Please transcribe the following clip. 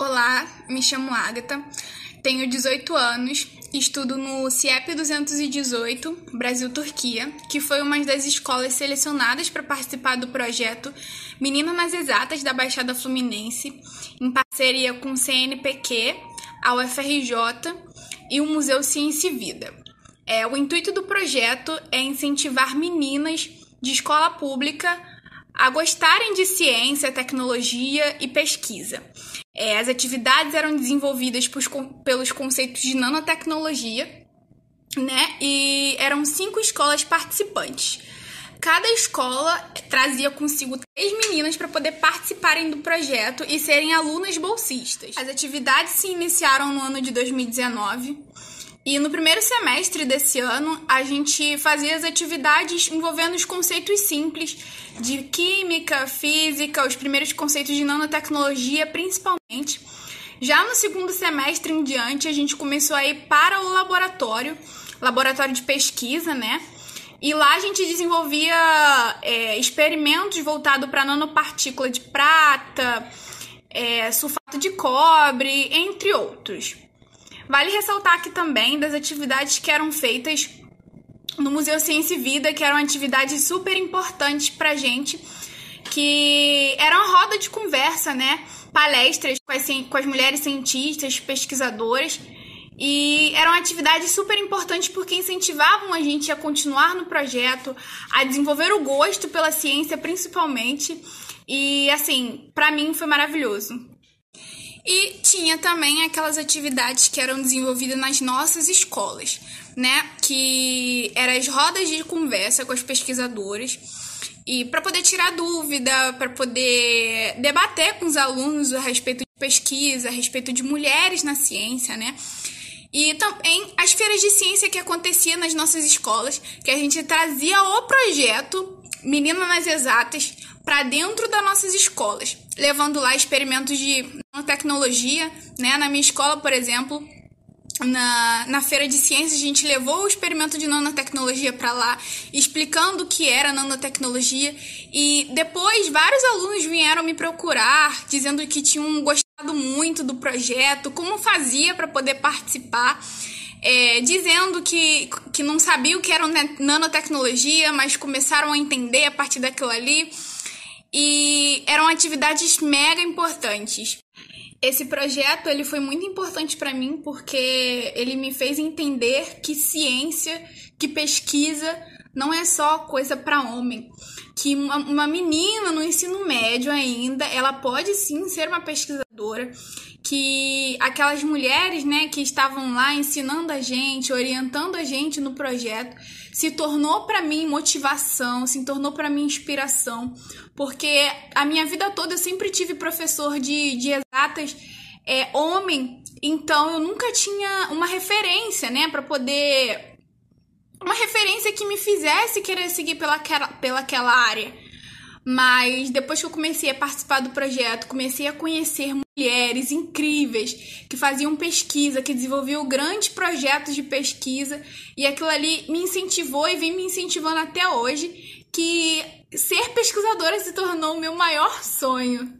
Olá, me chamo Agatha, tenho 18 anos, estudo no CIEP 218 Brasil-Turquia, que foi uma das escolas selecionadas para participar do projeto Menina nas Exatas da Baixada Fluminense, em parceria com o CNPq, a UFRJ e o Museu Ciência e Vida. É, o intuito do projeto é incentivar meninas de escola pública a gostarem de ciência, tecnologia e pesquisa. É, as atividades eram desenvolvidas pelos conceitos de nanotecnologia, né? E eram cinco escolas participantes. Cada escola trazia consigo três meninas para poder participarem do projeto e serem alunas bolsistas. As atividades se iniciaram no ano de 2019 e no primeiro semestre desse ano, a gente fazia as atividades envolvendo os conceitos simples de química, física, os primeiros conceitos de nanotecnologia, principalmente. Já no segundo semestre em diante, a gente começou a ir para o laboratório, laboratório de pesquisa, né? E lá a gente desenvolvia é, experimentos voltados para nanopartícula de prata, é, sulfato de cobre, entre outros. Vale ressaltar aqui também das atividades que eram feitas no Museu Ciência e Vida, que eram atividades super importantes pra gente, que era uma roda de conversa, né? Palestras com as, com as mulheres cientistas, pesquisadoras. E eram atividades super importantes porque incentivavam a gente a continuar no projeto, a desenvolver o gosto pela ciência principalmente. E assim, para mim foi maravilhoso. E tinha também aquelas atividades que eram desenvolvidas nas nossas escolas, né? Que eram as rodas de conversa com os pesquisadores e para poder tirar dúvida, para poder debater com os alunos a respeito de pesquisa, a respeito de mulheres na ciência, né? E também as feiras de ciência que acontecia nas nossas escolas, que a gente trazia o projeto Menina nas Exatas para dentro das nossas escolas, levando lá experimentos de tecnologia, né? Na minha escola, por exemplo, na, na feira de ciências, a gente levou o experimento de nanotecnologia para lá, explicando o que era nanotecnologia, e depois vários alunos vieram me procurar, dizendo que tinham gostado muito do projeto, como fazia para poder participar. É, dizendo que, que não sabiam o que era nanotecnologia, mas começaram a entender a partir daquilo ali. E eram atividades mega importantes. Esse projeto ele foi muito importante para mim porque ele me fez entender que ciência, que pesquisa não é só coisa para homem. Que uma, uma menina no ensino médio ainda, ela pode sim ser uma pesquisadora que aquelas mulheres, né, que estavam lá ensinando a gente, orientando a gente no projeto, se tornou para mim motivação, se tornou para mim inspiração, porque a minha vida toda eu sempre tive professor de, de exatas é, homem, então eu nunca tinha uma referência, né, para poder uma referência que me fizesse querer seguir pela, pela aquela área. Mas depois que eu comecei a participar do projeto, comecei a conhecer mulheres incríveis que faziam pesquisa, que desenvolviam grandes projetos de pesquisa, e aquilo ali me incentivou e vem me incentivando até hoje, que ser pesquisadora se tornou o meu maior sonho.